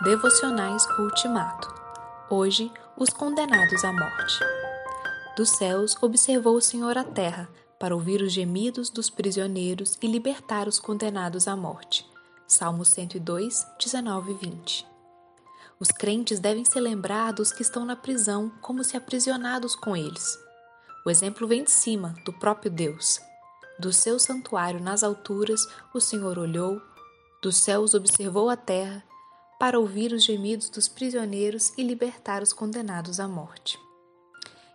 Devocionais Ultimato. Hoje, os condenados à morte. Dos céus observou o Senhor a terra, para ouvir os gemidos dos prisioneiros e libertar os condenados à morte. Salmo 102, 19 e 20. Os crentes devem se lembrar dos que estão na prisão como se aprisionados com eles. O exemplo vem de cima, do próprio Deus. Do seu santuário nas alturas, o Senhor olhou, dos céus observou a terra para ouvir os gemidos dos prisioneiros e libertar os condenados à morte.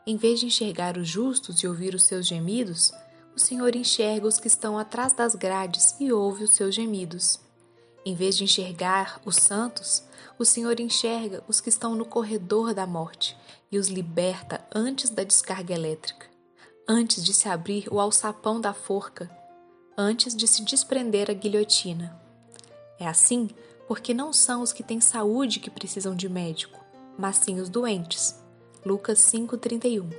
Em vez de enxergar os justos e ouvir os seus gemidos, o Senhor enxerga os que estão atrás das grades e ouve os seus gemidos. Em vez de enxergar os santos, o Senhor enxerga os que estão no corredor da morte e os liberta antes da descarga elétrica, antes de se abrir o alçapão da forca, antes de se desprender a guilhotina. É assim porque não são os que têm saúde que precisam de médico, mas sim os doentes. Lucas 5:31.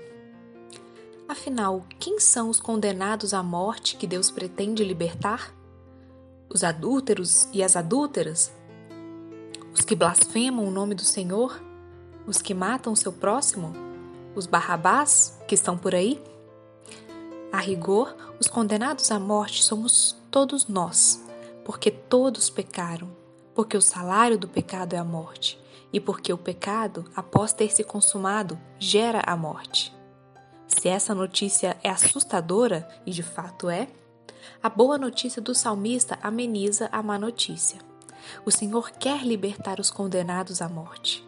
Afinal, quem são os condenados à morte que Deus pretende libertar? Os adúlteros e as adúlteras? Os que blasfemam o nome do Senhor? Os que matam seu próximo? Os barrabás que estão por aí? A rigor, os condenados à morte somos todos nós, porque todos pecaram porque o salário do pecado é a morte, e porque o pecado, após ter se consumado, gera a morte. Se essa notícia é assustadora, e de fato é, a boa notícia do salmista ameniza a má notícia. O Senhor quer libertar os condenados à morte.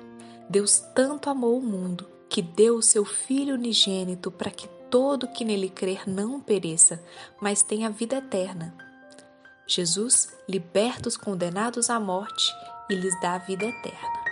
Deus tanto amou o mundo que deu o seu Filho unigênito para que todo que nele crer não pereça, mas tenha vida eterna. Jesus liberta os condenados à morte e lhes dá a vida eterna.